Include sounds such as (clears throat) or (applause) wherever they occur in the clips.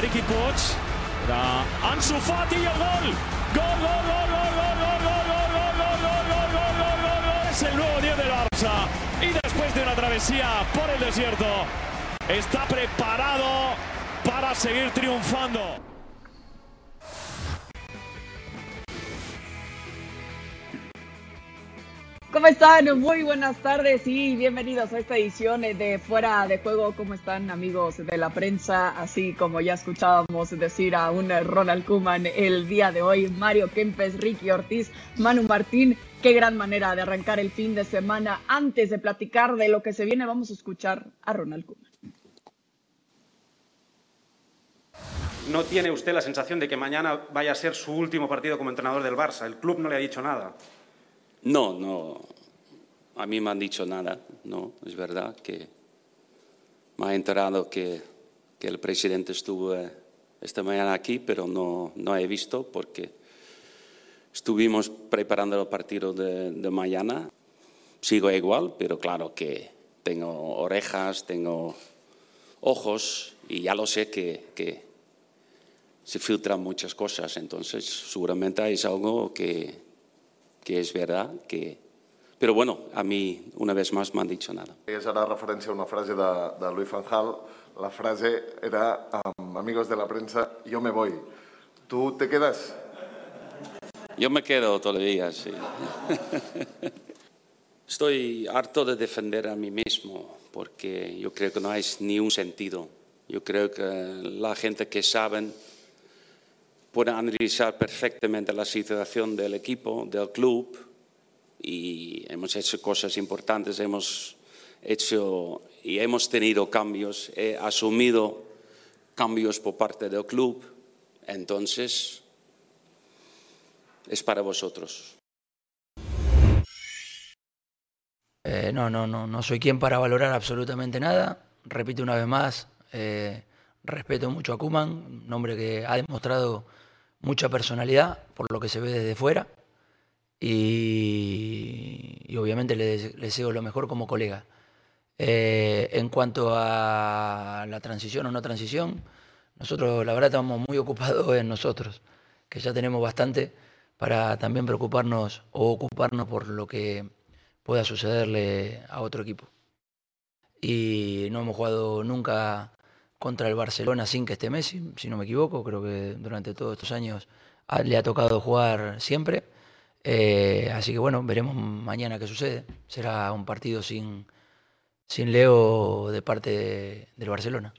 Ricky Puig, era Ansu Fati y el gol. Gol, gol, gol, gol, gol, gol, gol, gol, gol, gol, gol, gol, gol, gol, gol, gol. Es el nuevo 10 del Barça. Y después de una travesía por el desierto, está preparado para seguir triunfando. ¿Cómo están? Muy buenas tardes y bienvenidos a esta edición de Fuera de Juego. ¿Cómo están amigos de la prensa? Así como ya escuchábamos decir a un Ronald Kuman el día de hoy, Mario Kempes, Ricky Ortiz, Manu Martín. Qué gran manera de arrancar el fin de semana. Antes de platicar de lo que se viene, vamos a escuchar a Ronald Kuman. ¿No tiene usted la sensación de que mañana vaya a ser su último partido como entrenador del Barça? El club no le ha dicho nada. No, no. A mí me han dicho nada, no, es verdad que me ha enterado que, que el presidente estuvo eh, esta mañana aquí, pero no, no he visto porque estuvimos preparando el partido de, mañana. Sigo igual, pero claro que tengo orejas, tengo ojos y ya lo sé que, que se filtran muchas cosas, entonces seguramente es algo que, que es verdad, que... Pero bueno, a mí una vez más me han dicho nada. És ara referència a una frase de, de Louis van Gaal. La frase era, amigos de la prensa, yo me voy. ¿Tú te quedas? Yo me quedo todavía, sí. (laughs) Estoy harto de defender a mí mismo porque yo creo que no hay ni un sentido. Yo creo que la gente que saben puede analizar perfectamente la situación del equipo, del club, y hemos hecho cosas importantes, hemos hecho y hemos tenido cambios, he asumido cambios por parte del club, entonces es para vosotros. Eh, no, no, no, no soy quien para valorar absolutamente nada. Repito una vez más, eh, respeto mucho a Kuman, un hombre que ha demostrado mucha personalidad por lo que se ve desde fuera y, obviamente le deseo lo mejor como colega. Eh, en cuanto a la transición o no transición, nosotros la verdad estamos muy ocupados en nosotros, que ya tenemos bastante para también preocuparnos o ocuparnos por lo que pueda sucederle a otro equipo. Y no hemos jugado nunca contra el Barcelona sin que esté Messi, si no me equivoco. Creo que durante todos estos años le ha tocado jugar siempre. Eh, así que bueno, veremos mañana qué sucede. Será un partido sin, sin Leo de parte de- del Barcelona.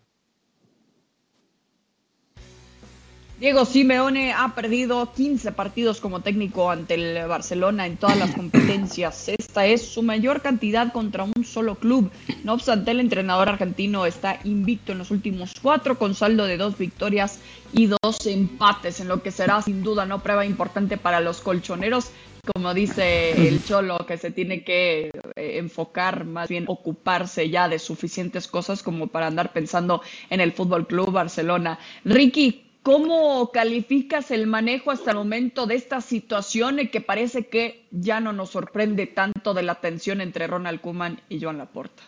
Diego Simeone ha perdido 15 partidos como técnico ante el Barcelona en todas las (clears throat) competencias. Esta es su mayor cantidad contra un solo club. No obstante, el entrenador argentino está invicto en los últimos cuatro con saldo de dos victorias y dos empates, en lo que será sin duda no prueba importante para los colchoneros. Como dice el (clears throat) Cholo, que se tiene que eh, enfocar, más bien ocuparse ya de suficientes cosas como para andar pensando en el Fútbol Club Barcelona. Ricky, ¿Cómo calificas el manejo hasta el momento de esta situación y que parece que ya no nos sorprende tanto de la tensión entre Ronald Koeman y Joan Laporta?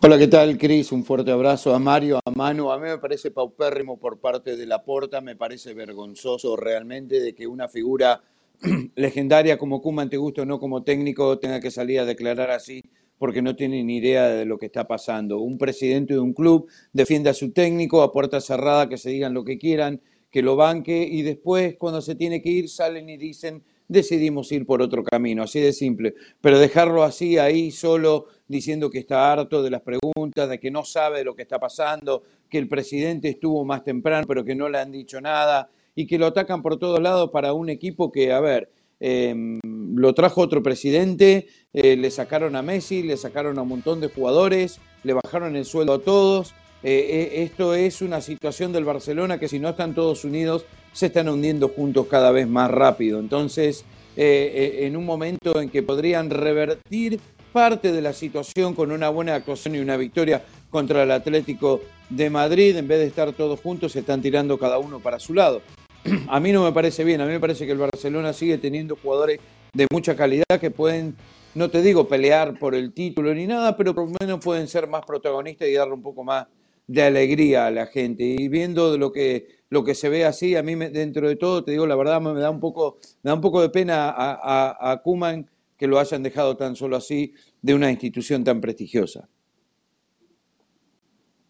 Hola, ¿qué tal, Cris? Un fuerte abrazo a Mario, a Manu. A mí me parece paupérrimo por parte de Laporta, me parece vergonzoso realmente de que una figura (clears throat) legendaria como Kuman, te guste o no como técnico, tenga que salir a declarar así porque no tiene ni idea de lo que está pasando. Un presidente de un club defiende a su técnico a puerta cerrada, que se digan lo que quieran, que lo banque y después cuando se tiene que ir salen y dicen decidimos ir por otro camino, así de simple. Pero dejarlo así ahí solo diciendo que está harto de las preguntas, de que no sabe lo que está pasando, que el presidente estuvo más temprano pero que no le han dicho nada y que lo atacan por todos lados para un equipo que, a ver, eh, lo trajo otro presidente, eh, le sacaron a Messi, le sacaron a un montón de jugadores, le bajaron el sueldo a todos. Eh, eh, esto es una situación del Barcelona que si no están todos unidos se están hundiendo juntos cada vez más rápido. Entonces, en un momento en que podrían revertir parte de la situación con una buena actuación y una victoria contra el Atlético de Madrid, en vez de estar todos juntos, se están tirando cada uno para su lado. (clears throat) A mí no me parece bien, a mí me parece que el Barcelona sigue teniendo jugadores de mucha calidad que pueden no te digo pelear por el título ni nada, pero por lo menos pueden ser más protagonistas y darle un poco más de alegría a la gente. Y viendo lo que, lo que se ve así, a mí me, dentro de todo, te digo la verdad, me da un poco, me da un poco de pena a, a, a Kuman que lo hayan dejado tan solo así de una institución tan prestigiosa.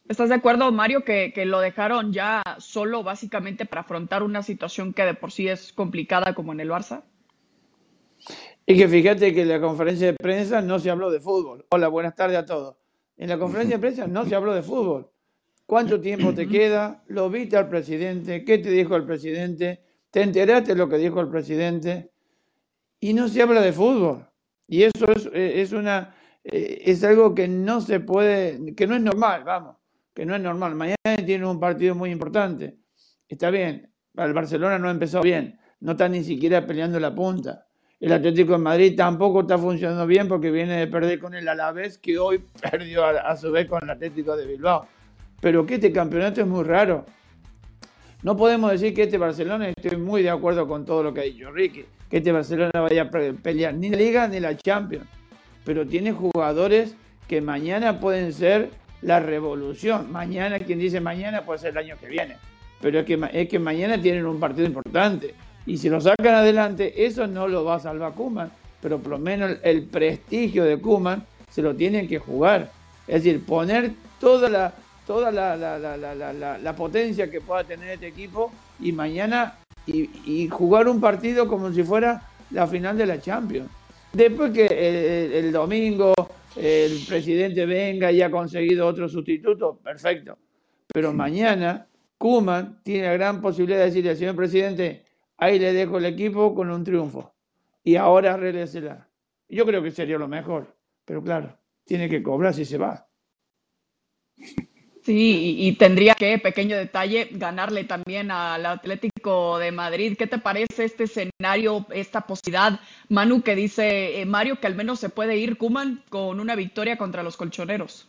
¿Estás de acuerdo, Mario, que, que, lo dejaron ya solo básicamente para afrontar una situación que de por sí es complicada como en el Barça? Y que fíjate que en la conferencia de prensa no se habló de fútbol. Hola, buenas tardes a todos. En la conferencia de prensa no se habló de fútbol. ¿Cuánto tiempo te queda? ¿Lo viste al presidente? ¿Qué te dijo el presidente? ¿Te enteraste de lo que dijo el presidente? Y no se habla de fútbol. Y eso es, es, una, eh, es algo que no se puede, que no es normal, vamos, que no es normal. Mañana tiene un partido muy importante. Está bien, el Barcelona no ha empezado bien, no está ni siquiera peleando la punta. El Atlético de Madrid tampoco está funcionando bien porque viene de perder con el Alavés, que hoy (laughs) perdió a, a su vez con el Atlético de Bilbao pero que este campeonato es muy raro. No podemos decir que este Barcelona, estoy muy de acuerdo con todo lo que ha dicho Ricky, que este Barcelona vaya a pelear ni la Liga ni la Champions, pero tiene jugadores que mañana pueden ser la revolución. Mañana, quien dice mañana, puede ser el año que viene, pero es que, es que mañana tienen un partido importante. Y si lo sacan adelante, eso no lo va a salvar Kuman, pero por lo menos el prestigio de Kuman se lo tienen que jugar. Es decir, poner toda la, toda la, la, la, la, potencia que pueda tener este equipo y mañana y, jugar un partido como si fuera la final de la Champions. Después que el, domingo el presidente venga y ha conseguido otro sustituto, perfecto. Pero mañana Kuman tiene la gran posibilidad de decirle al señor presidente, ahí le dejo el equipo con un triunfo. Y ahora arréglesela. Yo creo que sería lo mejor. Pero claro, tiene que cobrar si se va. Sí, y, tendría que, pequeño detalle, ganarle también al Atlético de Madrid. ¿Qué te parece este escenario, esta posibilidad, Manu, que dice eh, Mario, que al menos se puede ir Kuman con una victoria contra los colchoneros?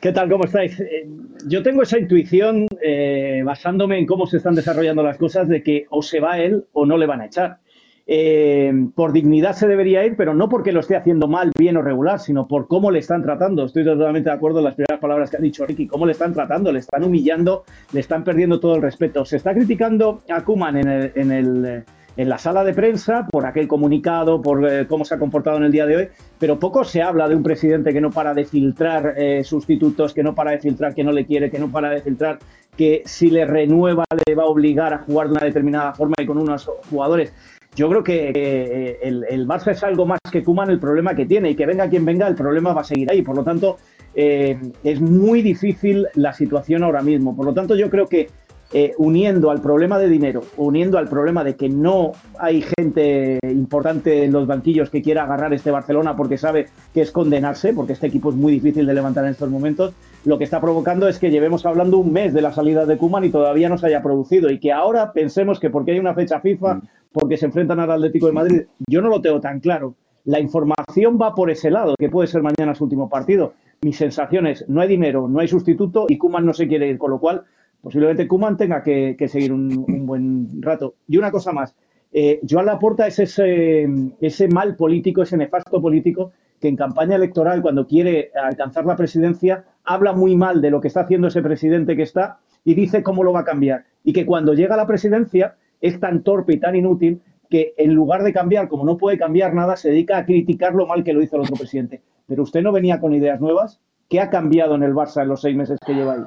¿Qué tal? ¿Cómo estáis? Eh, yo tengo esa intuición, eh, basándome en cómo se están desarrollando las cosas, de que o se va él o no le van a echar. Eh, por dignidad se debería ir, pero no porque lo esté haciendo mal, bien o regular, sino por cómo le están tratando. Estoy totalmente de acuerdo en las primeras palabras que ha dicho Ricky, cómo le están tratando, le están humillando, le están perdiendo todo el respeto. Se está criticando a Kuman en, el, en, el, en la sala de prensa por aquel comunicado, por eh, cómo se ha comportado en el día de hoy, pero poco se habla de un presidente que no para de filtrar eh, sustitutos, que no para de filtrar que no le quiere, que no para de filtrar que si le renueva le va a obligar a jugar de una determinada forma y con unos jugadores yo creo que eh, el, el, es algo más que Kuman el problema que tiene y que venga quien venga, el problema va a seguir ahí. Por lo tanto, eh, es muy difícil la situación ahora mismo. Por lo tanto, yo creo que eh, uniendo al problema de dinero, uniendo al problema de que no hay gente importante en los banquillos que quiera agarrar este Barcelona porque sabe que es condenarse, porque este equipo es muy difícil de levantar en estos momentos, lo que está provocando es que llevemos hablando un mes de la salida de Kuman y todavía no se haya producido y que ahora pensemos que porque hay una fecha FIFA, mm. Porque se enfrentan al Atlético de Madrid, yo no lo tengo tan claro. La información va por ese lado, que puede ser mañana su último partido. Mis sensaciones, no hay dinero, no hay sustituto y Kuman no se quiere ir, con lo cual posiblemente Kuman tenga que, seguir un, buen rato. Y una cosa más, eh, Joan Laporta es ese, ese mal político, ese nefasto político que en campaña electoral, cuando quiere alcanzar la presidencia, habla muy mal de lo que está haciendo ese presidente que está y dice cómo lo va a cambiar. Y que cuando llega a la presidencia es tan torpe y tan inútil que en lugar de cambiar, como no puede cambiar nada, se dedica a criticar lo mal que lo hizo el otro presidente. Pero usted no venía con ideas nuevas. ¿Qué ha cambiado en el Barça en los seis meses que lleva ahí?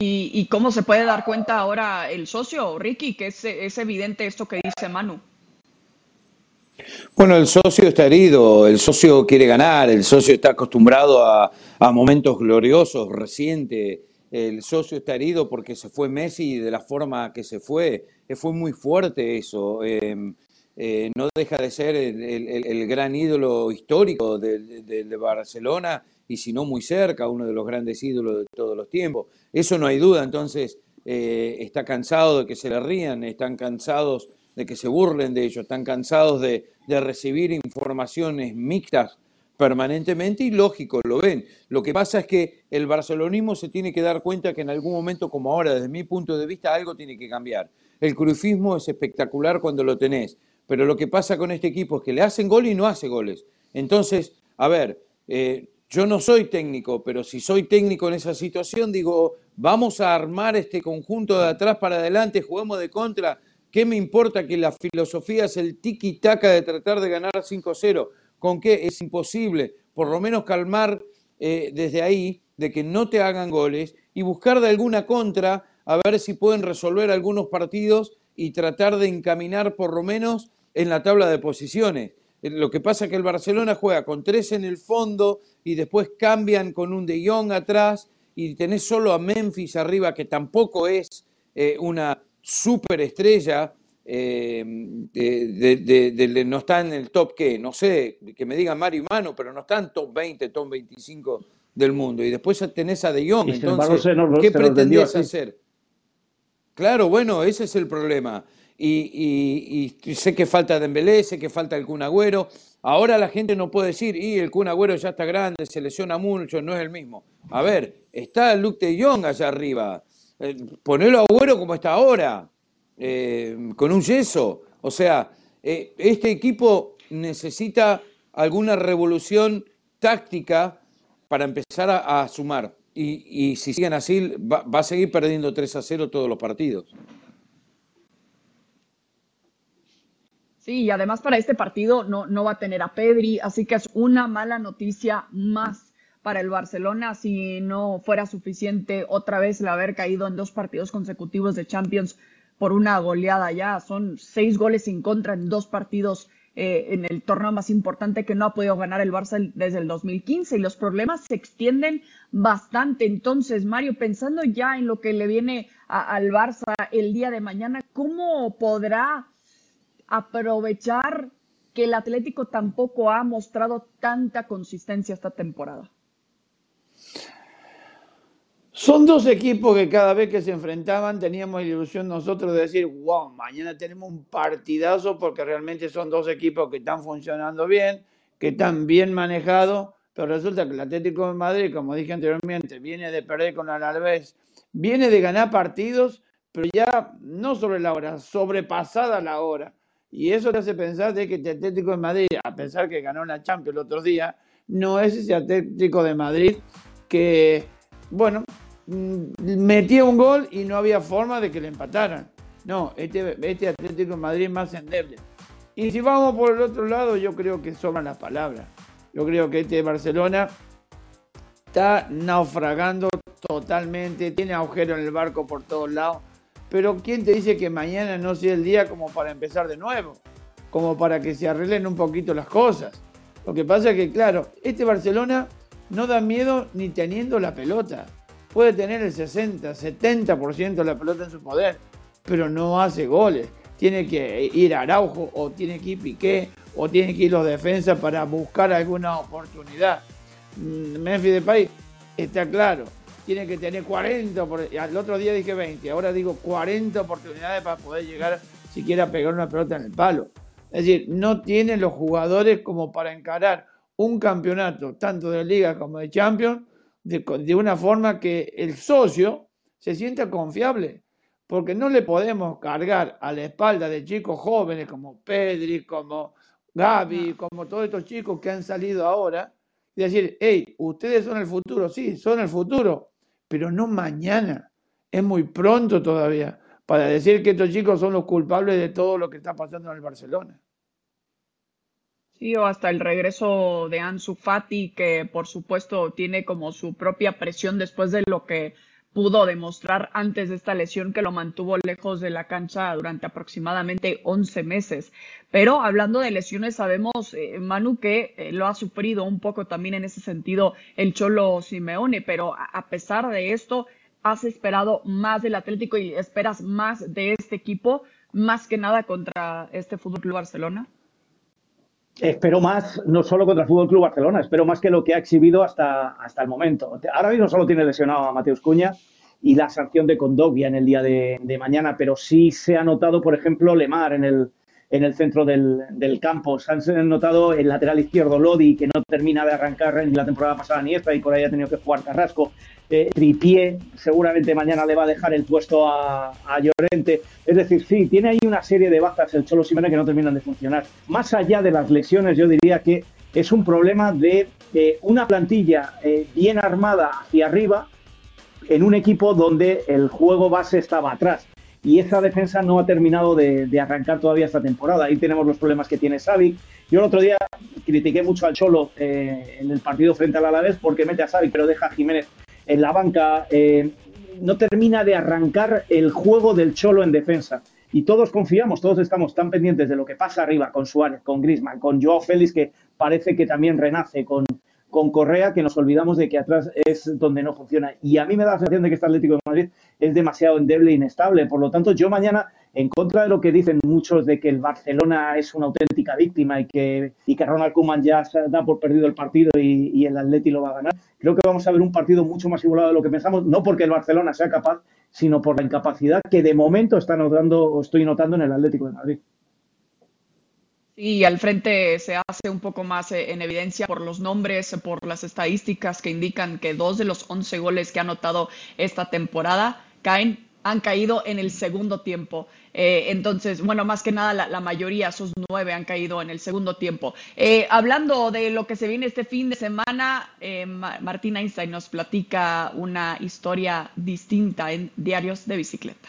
¿Y, cómo se puede dar cuenta ahora el socio, Ricky, que es, es evidente esto que dice Manu? Bueno, el socio está herido, el socio quiere ganar, el socio está acostumbrado a, a momentos gloriosos, recientes. El socio está herido porque se fue Messi de la forma que se fue. Eh, fue muy fuerte eso. Em, eh, no deja de ser el, gran ídolo histórico de, de, Barcelona y si no muy cerca, uno de los grandes ídolos de todos los tiempos. Eso no hay duda, entonces eh, está cansado de que se le rían, están cansados de que se burlen de ellos, están cansados de recibir informaciones mixtas permanentemente y lógico, lo ven. Lo que pasa es que el barcelonismo se tiene que dar cuenta que en algún momento como ahora, desde mi punto de vista, algo tiene que cambiar. El cruifismo es espectacular cuando lo tenés, pero lo que pasa con este equipo es que le hacen gol y no hace goles. Entonces, a ver, eh, yo no soy técnico, pero si soy técnico en esa situación, digo, vamos a armar este conjunto de atrás para adelante, juguemos de contra. ¿Qué me importa que la filosofía es el tiki-taka de tratar de ganar 5-0? ¿Con qué? Es imposible. Por lo menos calmar eh, desde ahí de que no te hagan goles y buscar de alguna contra a ver si pueden resolver algunos partidos y tratar de encaminar por lo menos en la tabla de posiciones. Eh, lo que pasa es que el Barcelona juega con tres en el fondo y después cambian con un De Jong atrás y tenés solo a Memphis arriba, que tampoco es eh, una superestrella, eh, de, no está en el top que, no sé, que me diga Mario Mano, pero no está en top 20, top 25 del mundo. Y después tenés a De Jong, entonces, ¿qué pretendés hacer? Claro, bueno, ese es el problema y, sé que falta Dembélé, sé que falta el Kun Agüero. Ahora la gente no puede decir, y el Kun Agüero ya está grande, se lesiona mucho, no es el mismo. A ver, está Luke de Jong allá arriba. Eh, ponelo a Agüero como está ahora, eh, con un yeso. O sea, eh, este equipo necesita alguna revolución táctica para empezar a, sumar. Y, si siguen así, va, a seguir perdiendo 3 a 0 todos los partidos. Sí, y además para este partido no, no va a tener a Pedri, así que es una mala noticia más para el Barcelona si no fuera suficiente otra vez el haber caído en dos partidos consecutivos de Champions por una goleada ya. Son seis goles en contra en dos partidos eh, en el torneo más importante que no ha podido ganar el Barça desde el 2015 y los problemas se extienden bastante. Entonces, Mario, pensando ya en lo que le viene al Barça el día de mañana, ¿cómo podrá aprovechar que el Atlético tampoco ha mostrado tanta consistencia esta temporada? Son dos equipos que cada vez que se enfrentaban teníamos la ilusión nosotros de decir, wow, mañana tenemos un partidazo porque realmente son dos equipos que están funcionando bien, que están bien manejados, pero resulta que el Atlético de Madrid, como dije anteriormente, viene de perder con el Alavés, viene de ganar partidos, pero ya no sobre la hora, sobrepasada la hora. Y eso te hace pensar de que el Atlético de Madrid, a pesar que ganó la Champions el otro día, no es ese Atlético de Madrid que, bueno, metía un gol y no había forma de que le empataran. No, este, este Atlético de Madrid más endeble. Y si vamos por el otro lado, yo creo que sobran las palabras. Yo creo que este Barcelona está naufragando totalmente, tiene agujero en el barco por todos lados. Pero ¿quién te dice que mañana no sea el día como para empezar de nuevo? Como para que se arreglen un poquito las cosas. Lo que pasa es que, claro, este Barcelona no da miedo ni teniendo la pelota. Puede tener el 60, 70% de la pelota en su poder, pero no hace goles. Tiene que ir Araujo o tiene que ir Piqué o tiene que ir los defensas para buscar alguna oportunidad. Mm, Memphis Depay está claro, tiene que tener 40, el otro día dije 20, ahora digo 40 oportunidades para poder llegar siquiera a pegar una pelota en el palo. Es decir, no tienen los jugadores como para encarar un campeonato, tanto de liga como de Champions, de, una forma que el socio se sienta confiable. Porque no le podemos cargar a la espalda de chicos jóvenes como Pedri, como Gaby, como todos estos chicos que han salido ahora, y decir, hey, ustedes son el futuro, sí, son el futuro, pero no mañana. Es muy pronto todavía para decir que estos chicos son los culpables de todo lo que está pasando en el Barcelona. Sí, o hasta el regreso de Ansu Fati, que por supuesto tiene como su propia presión después de lo que pudo demostrar antes de esta lesión que lo mantuvo lejos de la cancha durante aproximadamente 11 meses. Pero hablando de lesiones, sabemos, eh, Manu, que eh, lo ha sufrido un poco también en ese sentido el Cholo Simeone, pero a pesar de esto, has esperado más del Atlético y esperas más de este equipo, más que nada contra este Fútbol Club Barcelona. Espero más, no solo contra el Fútbol Club Barcelona, espero más que lo que ha exhibido hasta, hasta el momento. Ahora mismo solo tiene lesionado a Mateus Cuña y la sanción de Condovia en el día de, mañana, pero sí se ha notado, por ejemplo, Lemar en el, en el centro del, del, campo. Se han notado el lateral izquierdo Lodi, que no termina de arrancar en la temporada pasada ni esta, y por ahí ha tenido que jugar Carrasco. Eh, Tripié seguramente mañana le va a dejar el puesto a, a, Llorente. Es decir, sí, tiene ahí una serie de bazas el Cholo Simeone que no terminan de funcionar. Más allá de las lesiones, yo diría que es un problema de una plantilla eh, bien armada hacia arriba en un equipo donde el juego base estaba atrás. Y esa defensa no ha terminado de, arrancar todavía esta temporada. Ahí tenemos los problemas que tiene Savic. Yo el otro día critiqué mucho al Cholo eh, en el partido frente al Alavés porque mete a Savic pero deja a Jiménez en la banca. Eh, no termina de arrancar el juego del Cholo en defensa. Y todos confiamos, todos estamos tan pendientes de lo que pasa arriba con Suárez, con Grisman, con Joao Félix, que parece que también renace, con, con Correa, que nos olvidamos de que atrás es donde no funciona. Y a mí me da la sensación de que este Atlético de Madrid es demasiado endeble e inestable. Por lo tanto, yo mañana, en contra de lo que dicen muchos de que el Barcelona es una auténtica víctima y que, y que Ronald Koeman ya da por perdido el partido y, y el Atleti lo va a ganar, creo que vamos a ver un partido mucho más igualado de lo que pensamos, no porque el Barcelona sea capaz, sino por la incapacidad que de momento está notando o estoy notando en el Atlético de Madrid. Y al frente se hace un poco más eh, en evidencia por los nombres, por las estadísticas que indican que dos de los 11 goles que ha anotado esta temporada caen, han caído en el segundo tiempo. Eh, entonces, bueno, más que nada la, mayoría, esos nueve han caído en el segundo tiempo. Eh, hablando de lo que se viene este fin de semana, Martín Einstein nos platica una historia distinta en Diarios de Bicicleta.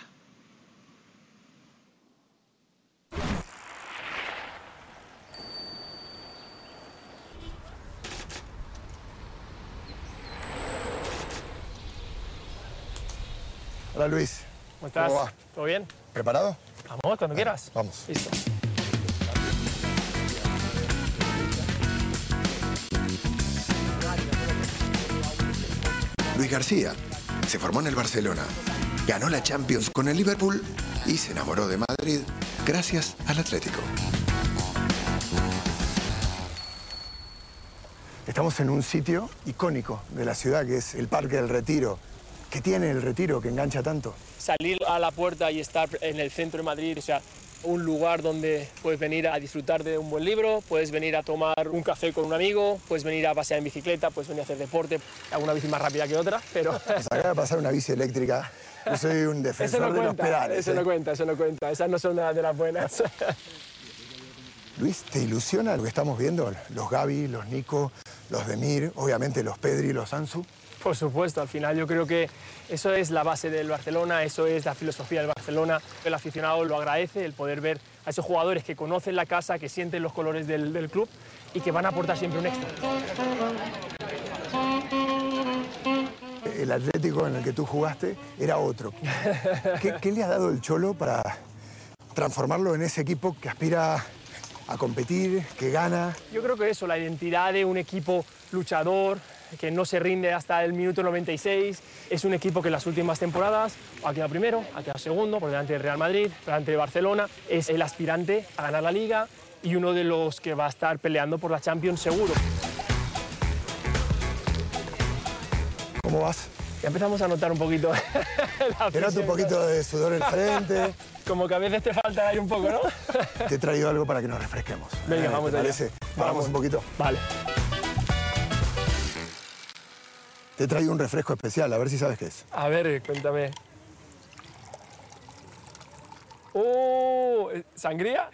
Hola Luis. ¿Cómo estás? ¿Todo bien? ¿Preparado? Vamos, cuando quieras. Vamos. Listo. Luis García se formó en el Barcelona, ganó la Champions con el Liverpool y se enamoró de Madrid gracias al Atlético. Estamos en un sitio icónico de la ciudad que es el Parque del Retiro, ¿Qué tiene el retiro que engancha tanto? Salir a la puerta y estar en el centro de Madrid, o sea, un lugar donde puedes venir a disfrutar de un buen libro, puedes venir a tomar un café con un amigo, puedes venir a pasear en bicicleta, puedes venir a hacer deporte, alguna bici más rápida que otra, pero... (laughs) Pues acaba de pasar una bici eléctrica, yo soy un defensor de los pedales. Eso no ¿eh? cuenta, eso no cuenta, esas no son nada de las buenas. (laughs) Luis, ¿te ilusiona lo que estamos viendo? Los Gaby, los Nico, los Demir, obviamente los Pedri, los Ansu. Por supuesto, al final yo creo que eso es la base del Barcelona, eso es la filosofía del Barcelona. El aficionado lo agradece, el poder ver a esos jugadores que conocen la casa, que sienten los colores del, club y que van a aportar siempre un extra. El Atlético en el que tú jugaste era otro. ¿Qué, (laughs) qué le ha dado el Cholo para transformarlo en ese equipo que aspira a competir, que gana? Yo creo que eso, la identidad de un equipo luchador, que no se rinde hasta el minuto 96. Es un equipo que en las últimas temporadas ha quedado primero, ha quedado segundo, por delante del Real Madrid, por delante de Barcelona. Es el aspirante a ganar la Liga y uno de los que va a estar peleando por la Champions seguro. ¿Cómo vas? Ya empezamos a notar un poquito (laughs) Te noto un poquito de sudor en frente. (laughs) Como que a veces te falta aire un poco, ¿no? te he traído algo para que nos refresquemos. Venga, eh, vamos a parece? Vamos un poquito. Vale. Te he traído un refresco especial, a ver si sabes qué es. A ver, cuéntame. ¡Oh! ¿Sangría?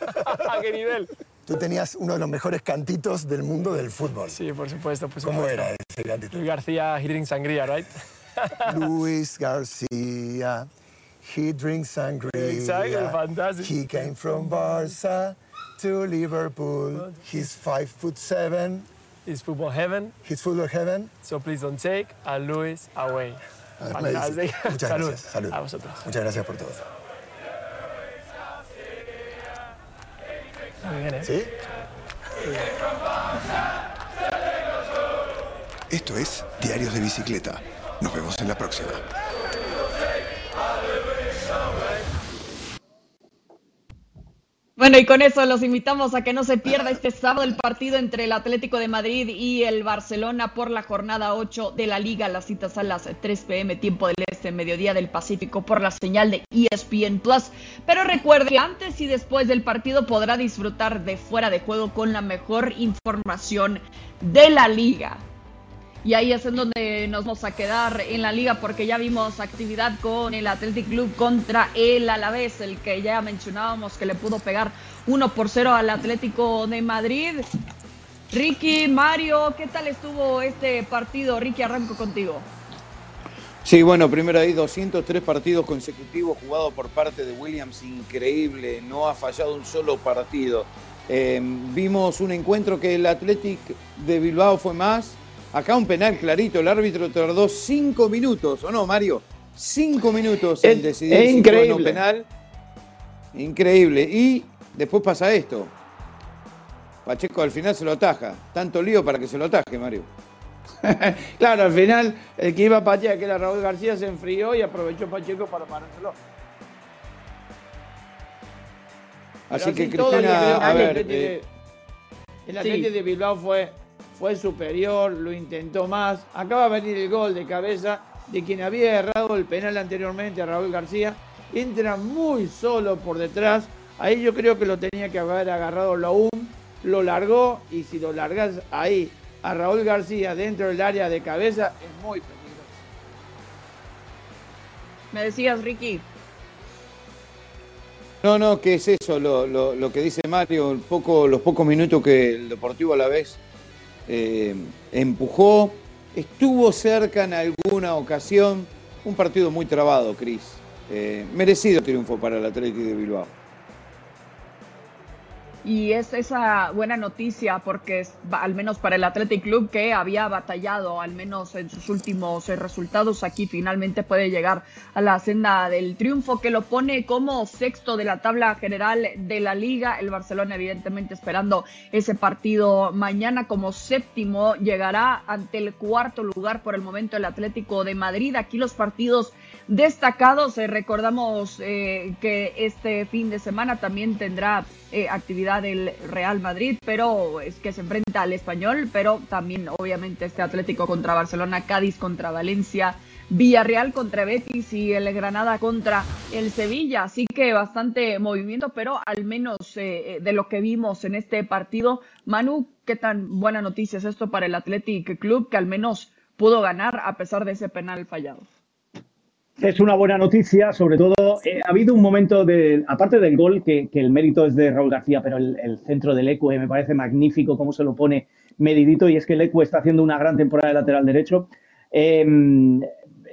(laughs) ¿A qué nivel? Tú tenías uno de los mejores cantitos del mundo del fútbol. Sí, por supuesto. Por ¿Cómo era ese cantito? Luis García, he drinks sangría, right? (laughs) Luis García, he drinks sangría. Exacto, fantástico. He came from Barça to Liverpool. He's five foot seven. It's football heaven. It's football heaven. So please don't take a Luis away. Muchas gracias. Salud. A vosotros. Muchas gracias por todo. Muy bien, ¿eh? ¿Sí? Esto es Diarios de Bicicleta. Nos vemos en la próxima. Bueno, y con eso los invitamos a que no se pierda este sábado el partido entre el Atlético de Madrid y el Barcelona por la jornada 8 de la Liga. Las citas a las 3 pm, tiempo del este, mediodía del Pacífico, por la señal de ESPN Plus. Pero recuerde que antes y después del partido podrá disfrutar de fuera de juego con la mejor información de la Liga. Y ahí es en donde nos vamos a quedar en la liga porque ya vimos actividad con el Athletic Club contra el Alavés, el que ya mencionábamos que le pudo pegar 1 por 0 al Atlético de Madrid. Ricky, Mario, ¿qué tal estuvo este partido? Ricky, arranco contigo. Sí, bueno, primero ahí 203 partidos consecutivos jugados por parte de Williams, increíble, no ha fallado un solo partido. Eh, vimos un encuentro que el Athletic de Bilbao fue más, Acá un penal clarito, el árbitro tardó cinco minutos, ¿o no, Mario? Cinco minutos en decidir es increíble. un penal. Increíble. Y después pasa esto. Pacheco al final se lo ataja. Tanto lío para que se lo ataje, Mario. (laughs) claro, al final el que iba a patear, que era Raúl García, se enfrió y aprovechó Pacheco para parárselo. Así que Cristina, a ver. Eh, el Atlético de Bilbao fue fue superior, lo intentó más. Acaba de venir el gol de cabeza de quien había errado el penal anteriormente a Raúl García. Entra muy solo por detrás. Ahí yo creo que lo tenía que haber agarrado Laum. Lo largó y si lo largas ahí a Raúl García dentro del área de cabeza es muy peligroso. Me decías, Ricky. No, no, ¿qué es eso? Lo, lo que dice Mario, poco, los pocos minutos que el Deportivo a la vez eh, empujó, estuvo cerca en alguna ocasión. Un partido muy trabado, Cris. Eh, merecido triunfo para el Atlético de Bilbao. Y es esa buena noticia porque al menos para el Athletic Club que había batallado al menos en sus últimos eh, resultados aquí finalmente puede llegar a la senda del triunfo que lo pone como sexto de la tabla general de la liga. El Barcelona evidentemente esperando ese partido mañana como séptimo llegará ante el cuarto lugar por el momento el Atlético de Madrid. Aquí los partidos destacados. Eh, recordamos eh, que este fin de semana también tendrá eh, actividad el Real Madrid, pero es que se enfrenta al español, pero también obviamente este Atlético contra Barcelona, Cádiz contra Valencia. Villarreal contra Betis y el Granada contra el Sevilla. Así que bastante movimiento, pero al menos de lo que vimos en este partido. Manu, ¿qué tan buena noticia es esto para el Athletic Club que al menos pudo ganar a pesar de ese penal fallado? Es una buena noticia, sobre todo eh, ha habido un momento, de, aparte del gol, que, el mérito es de Raúl García, pero el, centro del ECUE me parece magnífico cómo se lo pone medidito y es que el ECUE está haciendo una gran temporada de lateral derecho. Em,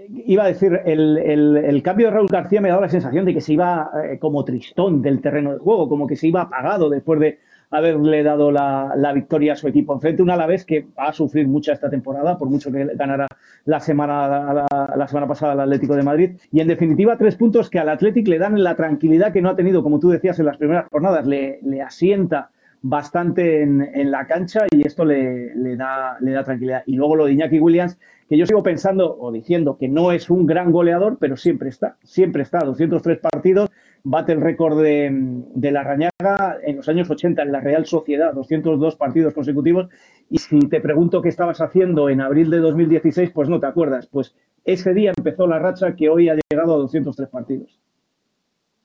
iba a decir, el, cambio de Raúl García me ha dado la sensación de que se iba eh, como tristón del terreno de juego, como que se iba apagado después de haberle dado la, victoria a su equipo. Enfrente un Alavés que va a sufrir mucho esta temporada, por mucho que ganara la semana, la, semana pasada al Atlético de Madrid. Y en definitiva, tres puntos que al Atlético le dan la tranquilidad que no ha tenido, como tú decías en las primeras jornadas, le, asienta bastante en, la cancha y esto le, da, tranquilidad. Y luego lo de Iñaki Williams, que yo sigo pensando o diciendo que no es un gran goleador, pero siempre está, siempre está, 203 partidos, bate el récord de, la Rañaga en los años 80 en la Real Sociedad, 202 partidos consecutivos. Y si te pregunto qué estabas haciendo en abril de 2016, pues no te acuerdas. Pues ese día empezó la racha que hoy ha llegado a 203 partidos.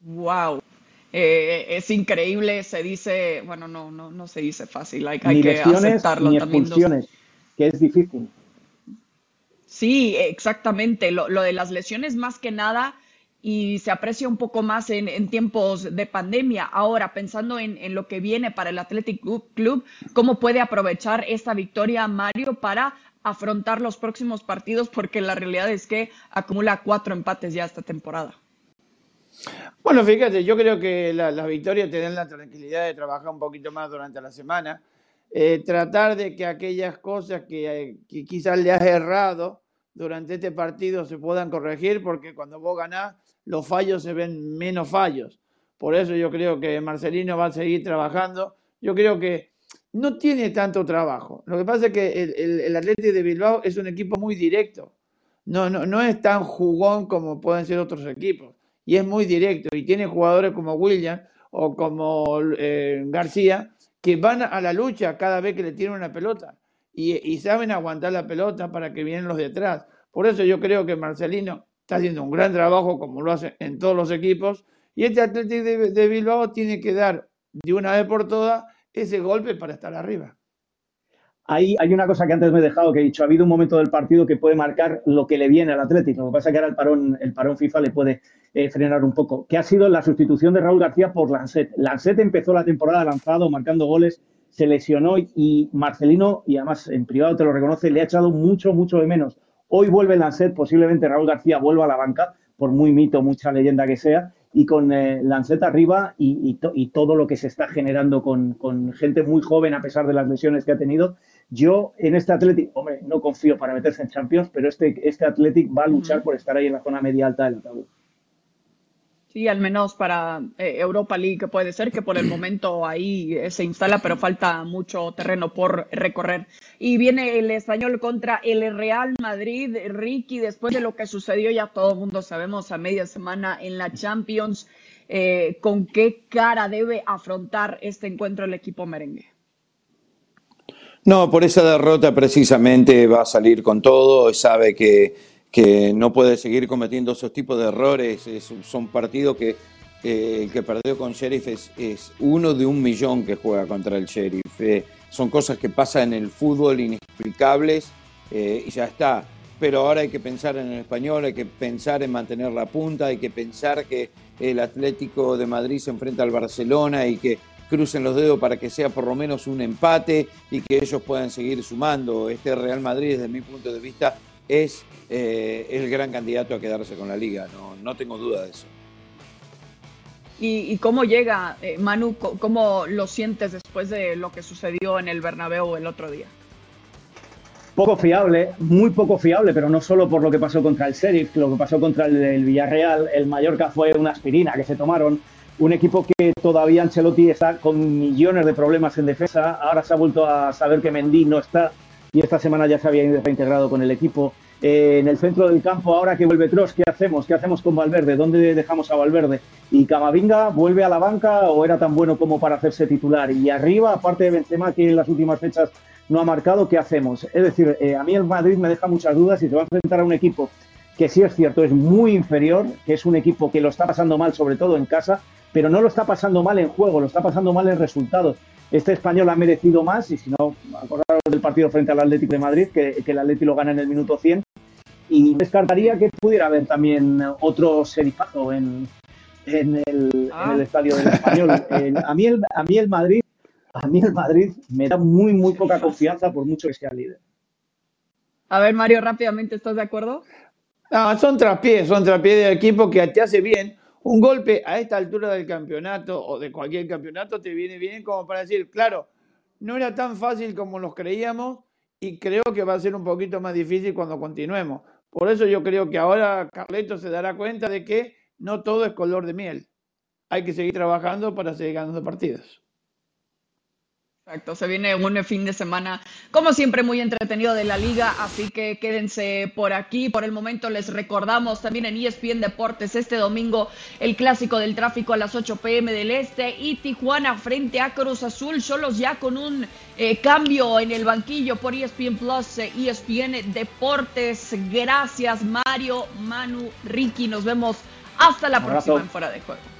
¡Wow! Eh, es increíble, se dice, bueno, no, no, no se dice fácil, hay, hay que aceptarlo ni expulsiones, que es difícil. Sí, exactamente. Lo, lo, de las lesiones más que nada y se aprecia un poco más en, tiempos de pandemia. Ahora, pensando en, lo que viene para el Athletic Club, ¿cómo puede aprovechar esta victoria Mario para afrontar los próximos partidos? Porque la realidad es que acumula cuatro empates ya esta temporada. Bueno, fíjate, yo creo que las victorias te dan la tranquilidad de trabajar un poquito más durante la semana. Eh, tratar de que aquellas cosas que, que quizás le has errado durante este partido se puedan corregir, porque cuando vos ganás los fallos se ven menos fallos. Por eso yo creo que Marcelino va a seguir trabajando. Yo creo que no tiene tanto trabajo. Lo que pasa es que el, el, Atlético de Bilbao es un equipo muy directo. No, no, no es tan jugón como pueden ser otros equipos. Y es muy directo. Y tiene jugadores como William o como eh, García, que van a la lucha cada vez que le tienen una pelota y, y saben aguantar la pelota para que vienen los detrás. Por eso yo creo que Marcelino está haciendo un gran trabajo, como lo hace en todos los equipos, y este Atlético de, de Bilbao tiene que dar de una vez por todas ese golpe para estar arriba. Hay, hay, una cosa que antes me he dejado, que he dicho, ha habido un momento del partido que puede marcar lo que le viene al Atlético. Lo que pasa es que ahora el parón, el parón FIFA le puede eh, frenar un poco, que ha sido la sustitución de Raúl García por Lancet. Lancet empezó la temporada lanzado, marcando goles, se lesionó y Marcelino, y además en privado te lo reconoce, le ha echado mucho, mucho de menos. Hoy vuelve Lancet, posiblemente Raúl García vuelva a la banca, por muy mito, mucha leyenda que sea, y con eh, Lancet arriba y, todo lo que se está generando con gente muy joven a pesar de las lesiones que ha tenido yo en este Athletic, hombre, no confío para meterse en Champions, pero este, este Athletic va a luchar por estar ahí en la zona media alta del tabú. Sí, al menos para eh, Europa League puede ser que por el momento ahí eh, se instala, pero falta mucho terreno por recorrer. Y viene el español contra el Real Madrid. Ricky, después de lo que sucedió, ya todo el mundo sabemos a media semana en la Champions, eh, ¿con qué cara debe afrontar este encuentro el equipo merengue? No, por esa derrota precisamente va a salir con todo, sabe que, que no puede seguir cometiendo esos tipos de errores, es, son partidos que eh, el que perdió con Sheriff es, es, uno de un millón que juega contra el Sheriff, eh, son cosas que pasan en el fútbol inexplicables eh, y ya está, pero ahora hay que pensar en el español, hay que pensar en mantener la punta, hay que pensar que el Atlético de Madrid se enfrenta al Barcelona y que crucen los dedos para que sea por lo menos un empate y que ellos puedan seguir sumando. Este Real Madrid, desde mi punto de vista, es eh, el gran candidato a quedarse con la liga, no, no tengo duda de eso. ¿Y, y cómo llega, eh, Manu, cómo lo sientes después de lo que sucedió en el Bernabéu el otro día? Poco fiable, muy poco fiable, pero no solo por lo que pasó contra el Sheriff, lo que pasó contra el, el Villarreal, el Mallorca fue una aspirina que se tomaron, un equipo que todavía Ancelotti está con millones de problemas en defensa. Ahora se ha vuelto a saber que Mendy no está y esta semana ya se había reintegrado con el equipo. Eh, en el centro del campo, ahora que vuelve Tross, ¿qué hacemos? ¿Qué hacemos con Valverde? ¿Dónde dejamos a Valverde? ¿Y Camavinga vuelve a la banca o era tan bueno como para hacerse titular? Y arriba, aparte de Benzema, que en las últimas fechas no ha marcado, ¿qué hacemos? Es decir, eh, a mí el Madrid me deja muchas dudas y se va a enfrentar a un equipo que sí es cierto, es muy inferior, que es un equipo que lo está pasando mal, sobre todo en casa, pero no lo está pasando mal en juego, lo está pasando mal en resultados. Este español ha merecido más, y si no, acordaros del partido frente al Atlético de Madrid, que, que el Atlético lo gana en el minuto 100, y descartaría que pudiera haber también otro serifazo en, en, el, ah. en el estadio del español. El, a, mí el, a mí el Madrid a mí el Madrid me da muy, muy poca confianza por mucho que sea líder. A ver, Mario, rápidamente, ¿estás de acuerdo? No, son traspiés, son traspiés de equipo que te hace bien un golpe a esta altura del campeonato o de cualquier campeonato te viene bien como para decir, claro, no era tan fácil como nos creíamos y creo que va a ser un poquito más difícil cuando continuemos. Por eso yo creo que ahora Carleto se dará cuenta de que no todo es color de miel. Hay que seguir trabajando para seguir ganando partidos. Exacto, se viene un fin de semana, como siempre, muy entretenido de la liga, así que quédense por aquí. Por el momento les recordamos también en ESPN Deportes este domingo el clásico del tráfico a las 8 pm del Este y Tijuana frente a Cruz Azul, solos ya con un eh, cambio en el banquillo por ESPN Plus, eh, ESPN Deportes. Gracias Mario, Manu, Ricky, nos vemos hasta la próxima en Fuera de Juego.